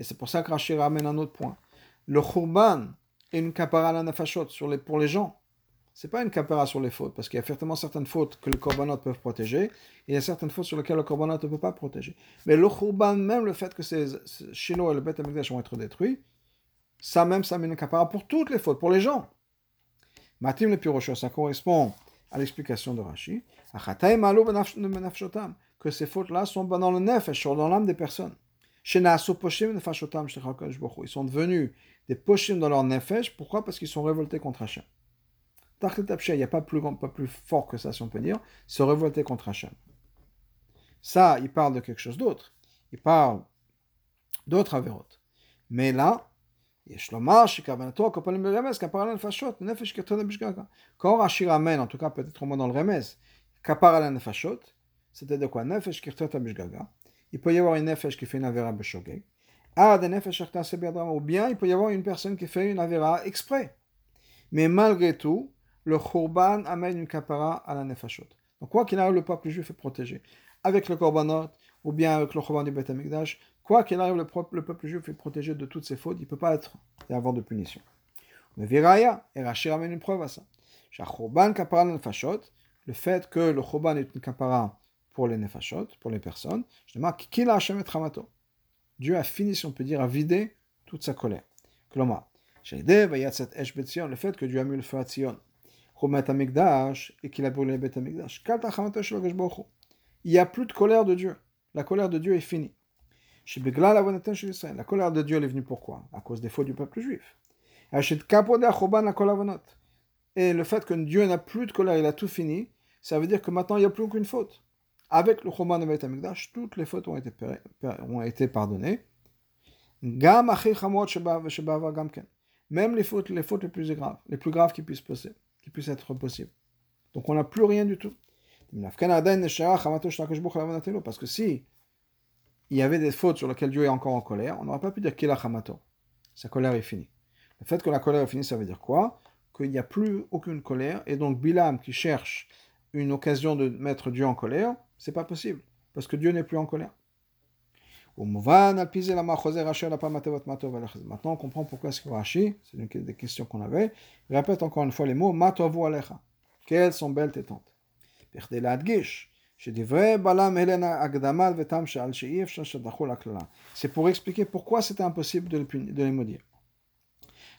c'est pour ça que Rashi ramène un autre point. Le khurban est une kapara la nafashot pour les gens c'est pas une capéra sur les fautes, parce qu'il y a certainement certaines fautes que le korbanot peuvent protéger, et il y a certaines fautes sur lesquelles le korbanot ne peut pas protéger. Mais le khurban, même le fait que ces Shiloh et le Beth Amikdash vont être détruits, ça même, ça met une capéra pour toutes les fautes, pour les gens. Matim le Pirocho, ça correspond à l'explication de Rashi. Que ces fautes-là sont dans le nefesh, dans l'âme des personnes. Ils sont devenus des poshim dans leur nefesh. Pourquoi? Parce qu'ils sont révoltés contre Hachem il n'y a pas plus, pas plus fort que ça, si on peut dire, se révolter contre Hachem. Ça, il parle de quelque chose d'autre. Il parle d'autres avérotes. Mais là, quand Rashi ramène, en tout cas peut-être au moins dans le remez, kapara la nefashot, de quoi Nefesh Il peut y avoir une nefesh qui fait une avéra b'shogeg. Ah, nefesh ou bien il peut y avoir une personne qui fait une avéra exprès. Mais malgré tout, le Khurban amène une kapara à la nefashot. Donc, quoi qu'il arrive, le peuple juif est protégé. Avec le Korbanot, ou bien avec le Khurban du Beth Amikdash, quoi qu'il arrive, le, peuple juif est protégé de toutes ses fautes. Il ne peut pas être et avoir de punition. Mais Viraya, et Rachir amène une preuve à ça. Khurban kapara la nefashot, le fait que le Khurban est une kapara pour les nefashot, pour les personnes, je demande qui l'a Hashem et Dieu a fini, si on peut dire, à vider toute sa colère. Kloma. Le fait que Dieu a mis le feu à Tzion, et qu'il a brûlé le Amikdash. Il n'y a plus de colère de Dieu. La colère de Dieu est finie. La colère de Dieu est venue pourquoi? À cause des fautes du peuple juif. Et le fait que Dieu n'a plus de colère, il a tout fini, ça veut dire que maintenant il n'y a plus aucune faute. Avec le Choban de Beth Amikdash, toutes les fautes ont été, ont été pardonnées. Même les fautes, les fautes les plus graves, les plus graves qui puissent passer puisse être possible. Donc on n'a plus rien du tout. Parce que si il y avait des fautes sur lesquelles Dieu est encore en colère, on n'aurait pas pu dire qu'il a Hamato. Sa colère est finie. Le fait que la colère est finie, ça veut dire quoi? Qu'il n'y a plus aucune colère, et donc Bilam qui cherche une occasion de mettre Dieu en colère, c'est pas possible, parce que Dieu n'est plus en colère. Maintenant, on comprend pourquoi ce que Rashi, c'est une des questions qu'on avait, répète encore une fois les mots Matovu alecha. Quelles sont belles tes tentes. C'est pour expliquer pourquoi c'était impossible de, de les maudire.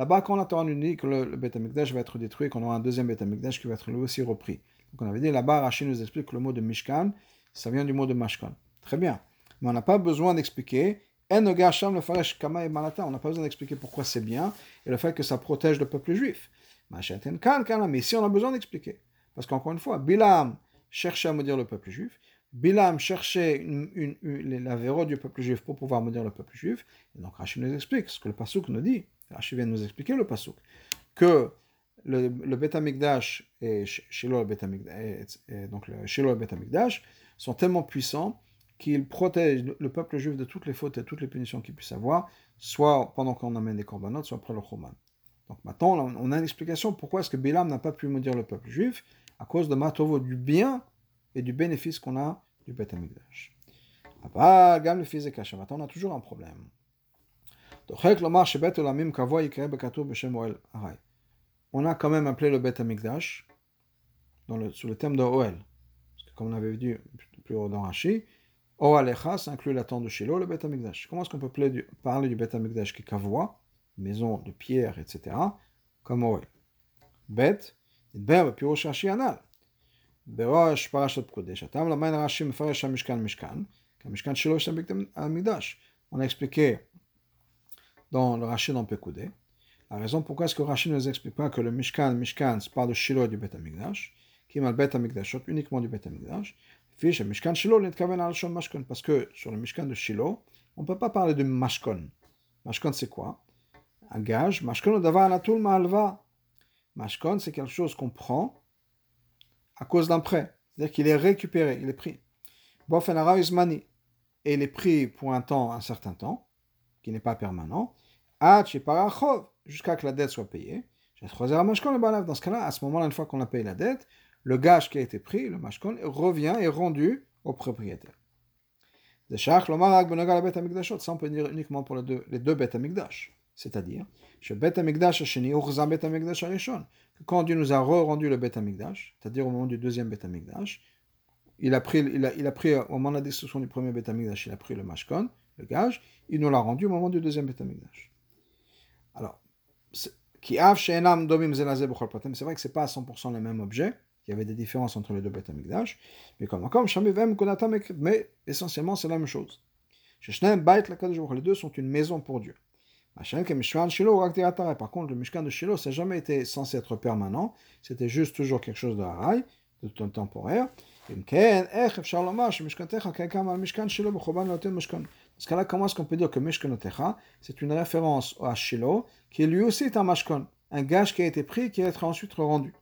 Là-bas, quand on attend nous dit que le, Beth Amikdash va être détruit, qu'on aura un deuxième Beth qui va être lui aussi repris. Donc on avait dit là-bas, Rachid nous explique que le mot de Mishkan, ça vient du mot de Mashkan. Très bien. Mais on n'a pas besoin d'expliquer on n'a pas besoin d'expliquer pourquoi c'est bien et le fait que ça protège le peuple juif. Mais ici, on a besoin d'expliquer. Parce qu'encore une fois, Bilam cherchait à maudire le peuple juif. Bilam cherchait une, une, la véro du peuple juif pour pouvoir maudire le peuple juif. Et donc Rachid nous explique ce que le Pasuk nous dit. Rachid vient nous expliquer le Pasuk. Que le, le Beth Amikdash et Shiloh le donc le Shiloh Beth Amikdash sont tellement puissants qu'ils protègent le peuple juif de toutes les fautes et toutes les punitions qu'il puisse avoir, soit pendant qu'on amène des corbanotes, soit après le Choman. Donc maintenant, on a une explication pourquoi est-ce que Bilam n'a pas pu maudire le peuple juif à cause de Matovo, du bien et du bénéfice qu'on a du Beth Amikdash. Maintenant, on a toujours un problème. On a quand même appelé le Beth Amikdash sous le thème de Oel. comme on avait vu plus haut dans Rashi, Oalecha, ça inclut la tente de Shiloh, le Beth Amikdash. Comment est-ce qu'on peut parler du Beth Amikdash qui est Kavua, maison de pierre, etc., comme Oel Bet, ber בפירוש רש"י הנ"ל. בראש פרשת פקודש, הטעם למיין רש"י מפרש המשכן משכן, כי המשכן שלו יש בית המקדש. On a expliqué dans le Rashi dans Pekoudé, la raison pourquoi est-ce que Rashi ne nous explique pas que le Mishkan, Mishkan, pas de Shiloh du Bet Amikdash, qui est le Bet Amikdashot, uniquement du Bet Amikdash, fiche Mishkan Shiloh, Mashkon, parce que sur le Mishkan de Shiloh, on ne peut pas parler de Mashkon. Mashkon, c'est quoi? Un gage. Mashkon, davar anatul ma'alva. Mashkon, c'est quelque chose qu'on prend à cause d'un prêt. C'est-à-dire qu'il est récupéré, il est pris. Bofenara ismani. Et il est pris pour un temps, un certain temps, qui n'est pas permanent. Jusqu'à que la dette soit payée. Dans ce cas-là, à ce moment-là, une fois qu'on a payé la dette, le gage qui a été pris, le mashkon, revient et rendu au propriétaire. Ça, on peut dire uniquement pour les deux, les deux bêtes amigdash. C'est-à-dire, quand Dieu nous a rendu le Bet Amigdash, c'est-à-dire au moment du deuxième Bet Amigdash, il a pris, il a, il a pris au moment de la destruction du premier Bet Amigdash, il a pris le Mashkon, le gage, il nous l'a rendu au moment du deuxième Bet Amigdash. Alors, c'est vrai que ce n'est pas à 100% le même objet, il y avait des différences entre les deux Bet Amigdash, mais comme comme mais essentiellement c'est la même chose. Les deux sont une maison pour Dieu. Par contre, le Mishkan de Shiloh, ça n'a jamais été censé être permanent. C'était juste toujours quelque chose de haraï, de temporaire. Ce cas-là, comment est-ce qu'on peut dire que Mishkanotecha, c'est une référence à Shiloh, qui lui aussi est un Mashkon, un gage qui a été pris et qui va être ensuite rendu.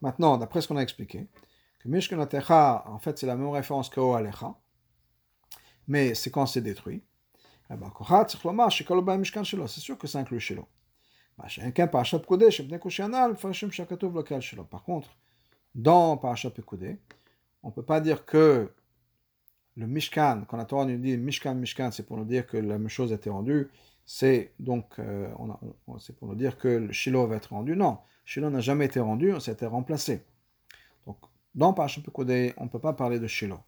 Maintenant, d'après ce qu'on a expliqué, que Mishkanatecha, en fait, c'est la même référence que Oalecha, mais c'est quand c'est détruit. Eh ben, c'est sûr que ça inclut Shiloh. Par contre, dans Parashat on ne peut pas dire que le Mishkan, quand la Torah nous dit Mishkan, Mishkan, c'est pour nous dire que la même chose a été rendue, c'est donc, euh, c'est pour nous dire que le Shiloh va être rendu. Non, Shiloh n'a jamais été rendu, été remplacé. Donc, dans Parashat Pekudé, on ne peut pas parler de Shiloh.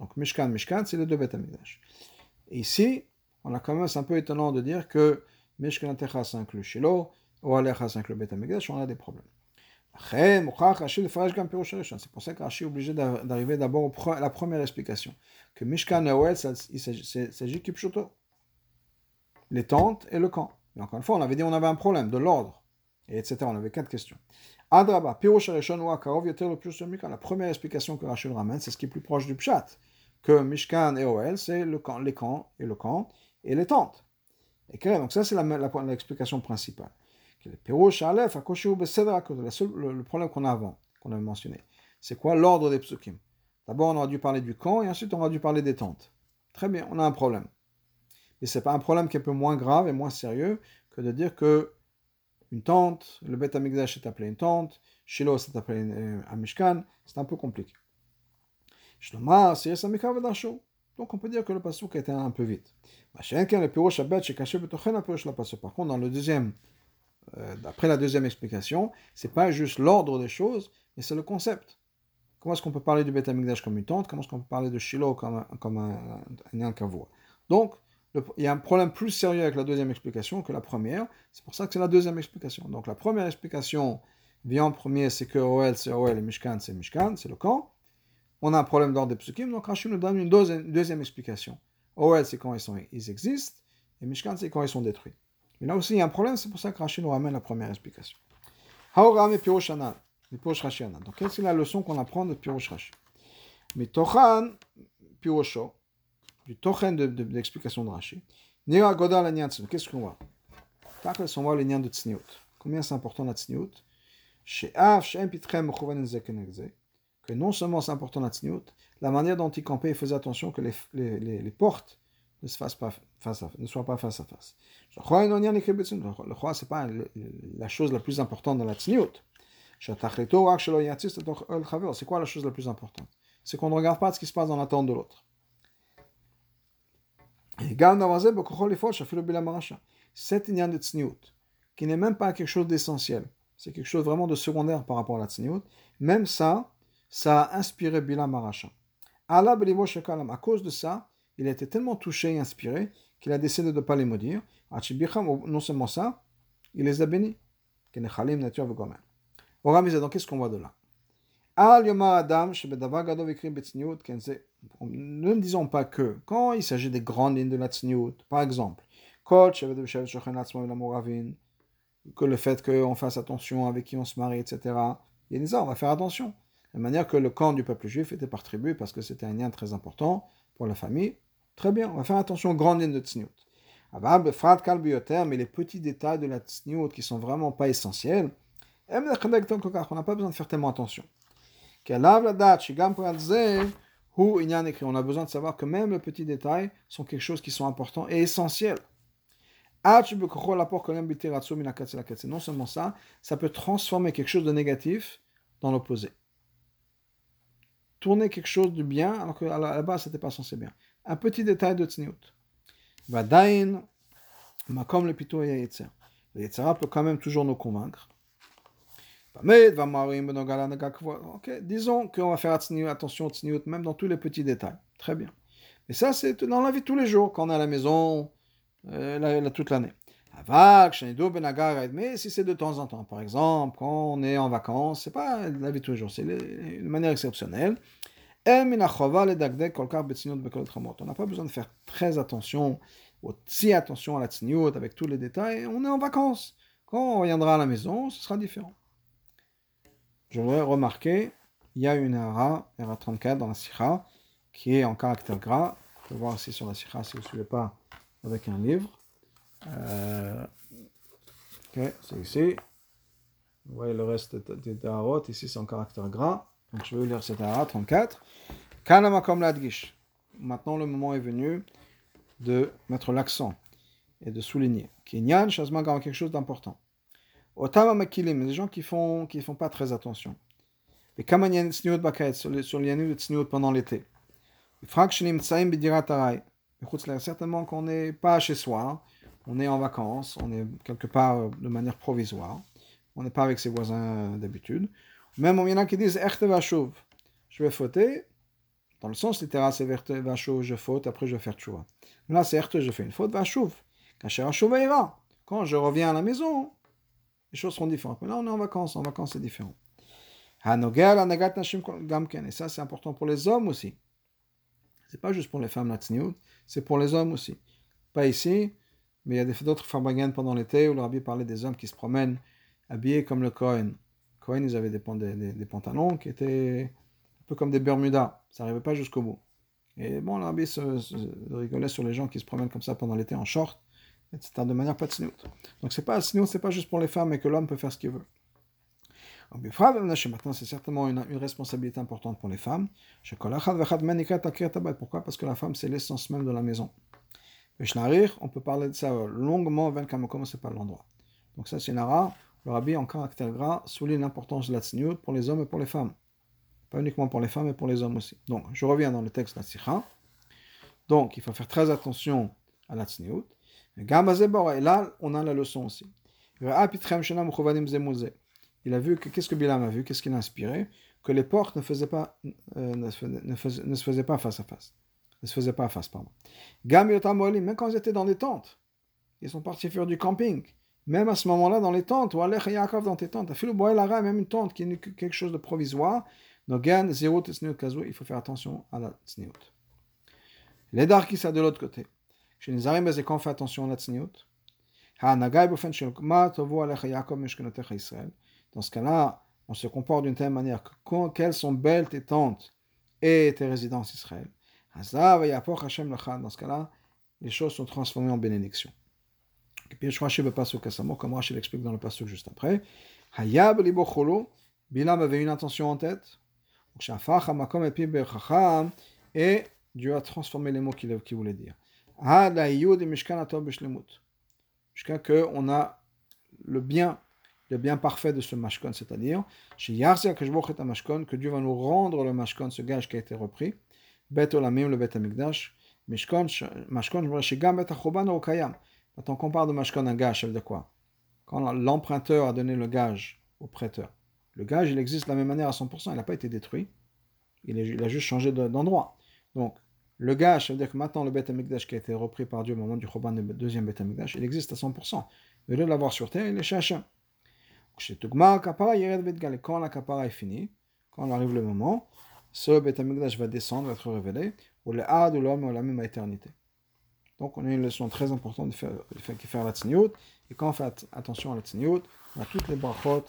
Donc Mishkan, Mishkan, c'est les deux Beth ici, on a quand même, c'est un peu étonnant de dire que Mishkan Techa s'inclut Shiloh, ou Alecha s'inclut Beth on a des problèmes. C'est pour ça que Rashi est obligé d'arriver d'abord à la première explication. Que Mishkan et Oel, il s'agit Kipshuto. Les tentes et le camp. Mais encore une fois, on avait dit on avait un problème de l'ordre, et etc. On avait quatre questions. Adraba, La première explication que Rachel ramène, c'est ce qui est plus proche du Pshat. Que Mishkan et Oel, c'est le camp, les camps et le camp et les tentes. Et donc ça, c'est l'explication principale. Le, problème qu'on a avant, qu'on avait mentionné, c'est quoi l'ordre des psukim? D'abord, on aurait dû parler du camp et ensuite, on aurait dû parler des tentes. Très bien, on a un problème. Mais ce n'est pas un problème qui est un peu moins grave et moins sérieux que de dire que une tente, le Beth est appelé une tente, Shiloh c'est appelé euh, un Mishkan, c'est un peu compliqué. Donc on peut dire que le pasuk était un peu vite. Par contre, dans le deuxième, euh, d'après la deuxième explication, c'est pas juste l'ordre des choses, mais c'est le concept. Comment est-ce qu'on peut parler du Beth Amikdash comme une tente? Comment est-ce qu'on peut parler de Shiloh comme, comme un, un, un Donc, il y a un problème plus sérieux avec la deuxième explication que la première. C'est pour ça que c'est la deuxième explication. Donc la première explication vient en premier, c'est que Oel c'est Oel et Mishkan c'est Mishkan, c'est le camp. On a un problème d'ordre des psukim, donc Rachid nous donne une deuxième, explication. Oel c'est quand ils, sont, ils existent, et Mishkan c'est quand ils sont détruits. Mais là aussi il y a un problème, c'est pour ça que Rachid nous ramène la première explication. Donc, quelle est la leçon qu'on apprend de Pirosh Rashi Mais Tochan, Pirosho, du Tochen de, l'explication de Rashi. Nira Godal Qu'est-ce qu'on voit? Takas, on voit le nian de Tzniut. Combien c'est important la Tzniut? Chez Av, chez Empitrem, que non seulement c'est important la Tzniut, la manière dont il campait, il faisait attention que les, les, les, les portes ne, se fassent pas face à, ne soient pas face à face. Le roi, ce n'est pas la chose la plus importante dans la Tzniut. C'est quoi la chose la plus importante? C'est qu'on ne regarde pas ce qui se passe dans la tente de l'autre. Cette ignan de qui n'est même pas quelque chose d'essentiel, c'est quelque chose vraiment de secondaire par rapport à la tzniut, même ça, ça a inspiré Bilam Aracha. À cause de ça, il a été tellement touché et inspiré qu'il a décidé de ne pas les maudire. Non seulement ça, il les a bénis. Donc qu'est-ce qu'on voit de là? Ne disons pas que, quand il s'agit des grandes lignes de la tzniut, par exemple, que le fait qu'on fasse attention avec qui on se marie, etc., il y a on va faire attention. De manière que le camp du peuple juif était par tribu parce que c'était un lien très important pour la famille. Très bien, on va faire attention aux grandes lignes de tzniut. Mais les petits détails de la tzniut qui sont vraiment pas essentiels, on n'a pas besoin de faire tellement attention. On a besoin de savoir que même les petits détails sont quelque chose qui sont importants et essentiels. Non seulement ça, ça peut transformer quelque chose de négatif dans l'opposé. Tourner quelque chose de bien alors qu'à la base c'était pas censé bien. Un petit détail de tzniut. Vadain, comme le pito et Le peut quand même toujours nous convaincre. Ok, disons qu'on va faire attention au tzniut, même dans tous les petits détails. Très bien. Mais ça, c'est dans la vie tous les jours, quand on est à la maison, euh, toute l'année. Mais si c'est de temps en temps, par exemple, quand on est en vacances, c'est pas la vie tous les jours, c'est de manière exceptionnelle. On n'a pas besoin de faire très attention, si attention à la tzniut avec tous les détails. On est en vacances. Quand on reviendra à la maison, ce sera différent je voudrais remarquer, il y a une ERA, ERA 34 dans la Sikha, qui est en caractère gras. Vous pouvez voir ici sur la Sikha si vous ne suivez pas avec un livre. Euh, ok, c'est ici. Vous voyez le reste des Darot, ici c'est en caractère gras. Donc je vais lire cette ERA 34. Kanamakom Ladgish. Maintenant le moment est venu de mettre l'accent et de souligner. Kinyan, Shazman, quelque chose d'important. Otama Makilim, des gens qui font qui font pas très attention. Et Kamanyan Tsniot Bakayet, sur les de Tsniot pendant l'été. Frak Shinim Tsaim Bidiratarai. Certainement qu'on n'est pas chez soi, on est en vacances, on est quelque part de manière provisoire, on n'est pas avec ses voisins d'habitude. Même il y en a qui disent Echte Vashuv, je vais fauter, dans le sens littéral, c'est Echte Vashuv, je faute, après je vais faire Tchouva. Là, c'est Echte, je fais une faute, Vashuv. Quand je reviens à la maison, les choses seront différentes. Mais là, on est en vacances. En vacances, c'est différent. Et ça, c'est important pour les hommes aussi. C'est pas juste pour les femmes, la c'est pour les hommes aussi. Pas ici, mais il y a d'autres fabrigantes pendant l'été où le rabbi parlait des hommes qui se promènent habillés comme le Cohen. Ils avaient des, pantalons qui étaient un peu comme des Bermudas. Ça n'arrivait pas jusqu'au bout. Et bon, le rabbi se, rigolait sur les gens qui se promènent comme ça pendant l'été en short etc. de manière pas tsniout. Donc c'est pas tsniout, c'est pas juste pour les femmes et que l'homme peut faire ce qu'il veut. Maintenant, c'est certainement une, responsabilité importante pour les femmes. Pourquoi? Parce que la femme, c'est l'essence même de la maison. On peut parler de ça longuement, comme c'est pas l'endroit. Donc ça, c'est une ara. Le rabbi, en caractère gras, souligne l'importance de la pour les hommes et pour les femmes. Pas uniquement pour les femmes, mais pour les hommes aussi. Donc, je reviens dans le texte de la. Donc, il faut faire très attention à la tsniout. Et là, on a la leçon aussi. Il a vu que, qu'est-ce que Bilam a vu, qu'est-ce qu'il a inspiré? Que les portes ne, euh, se faisaient pas face à face. Ne se faisaient pas face, pardon. Même quand ils étaient dans des tentes, ils sont partis faire du camping. Même à ce moment-là, dans les tentes, ou aller Yaakov dans tes tentes, même une tente qui est quelque chose de provisoire, il faut faire attention à la tsniut. Les darkis, de l'autre côté. Chez les Arim, quand on fait attention à la tzniut, dans dans ce cas-là, on se comporte d'une telle manière que quand, quelles sont belles tes tentes et tes résidences Israël. Dans ce cas-là, les choses sont transformées en bénédiction. Comme Rashi l'explique dans le pasuk juste après. Hayab libo cholo, Bilam avait une intention en tête. Et Dieu a transformé les mots qu'il voulait dire. Jusqu'à ce qu'on a le bien, le bien parfait de ce mashkon, c'est-à-dire, que Dieu va nous rendre le mashkon, ce gage qui a été repris, bet olamim, le bet amigdash, mashkon, mashkon, shigam bet achoban okayam. Quand on compare de mashkon à gage, ça veut dire quoi? Quand l'emprunteur a donné le gage au prêteur, le gage, il existe de la même manière à 100%, il n'a pas été détruit, il, a juste changé d'endroit. Donc, le gage, ça veut dire que maintenant le Beth Amikdash qui a été repris par Dieu au moment du Choban du deuxième Beth Amikdash, il existe à 100%. Au lieu de l'avoir sur terre, il est chez. Quand la kapara est finie, quand arrive le moment, ce Beth Amikdash va descendre, va être révélé, ou le A de l'homme ou la même éternité. Donc on a une leçon très importante de faire, de faire, la tzniut, et quand on fait attention à la tzniut, on a toutes les brachot,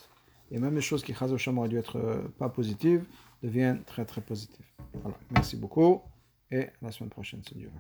et même les choses qui, auraient dû être euh, pas positives, deviennent très très positives. Voilà, merci beaucoup et à la semaine prochaine, si Dieu.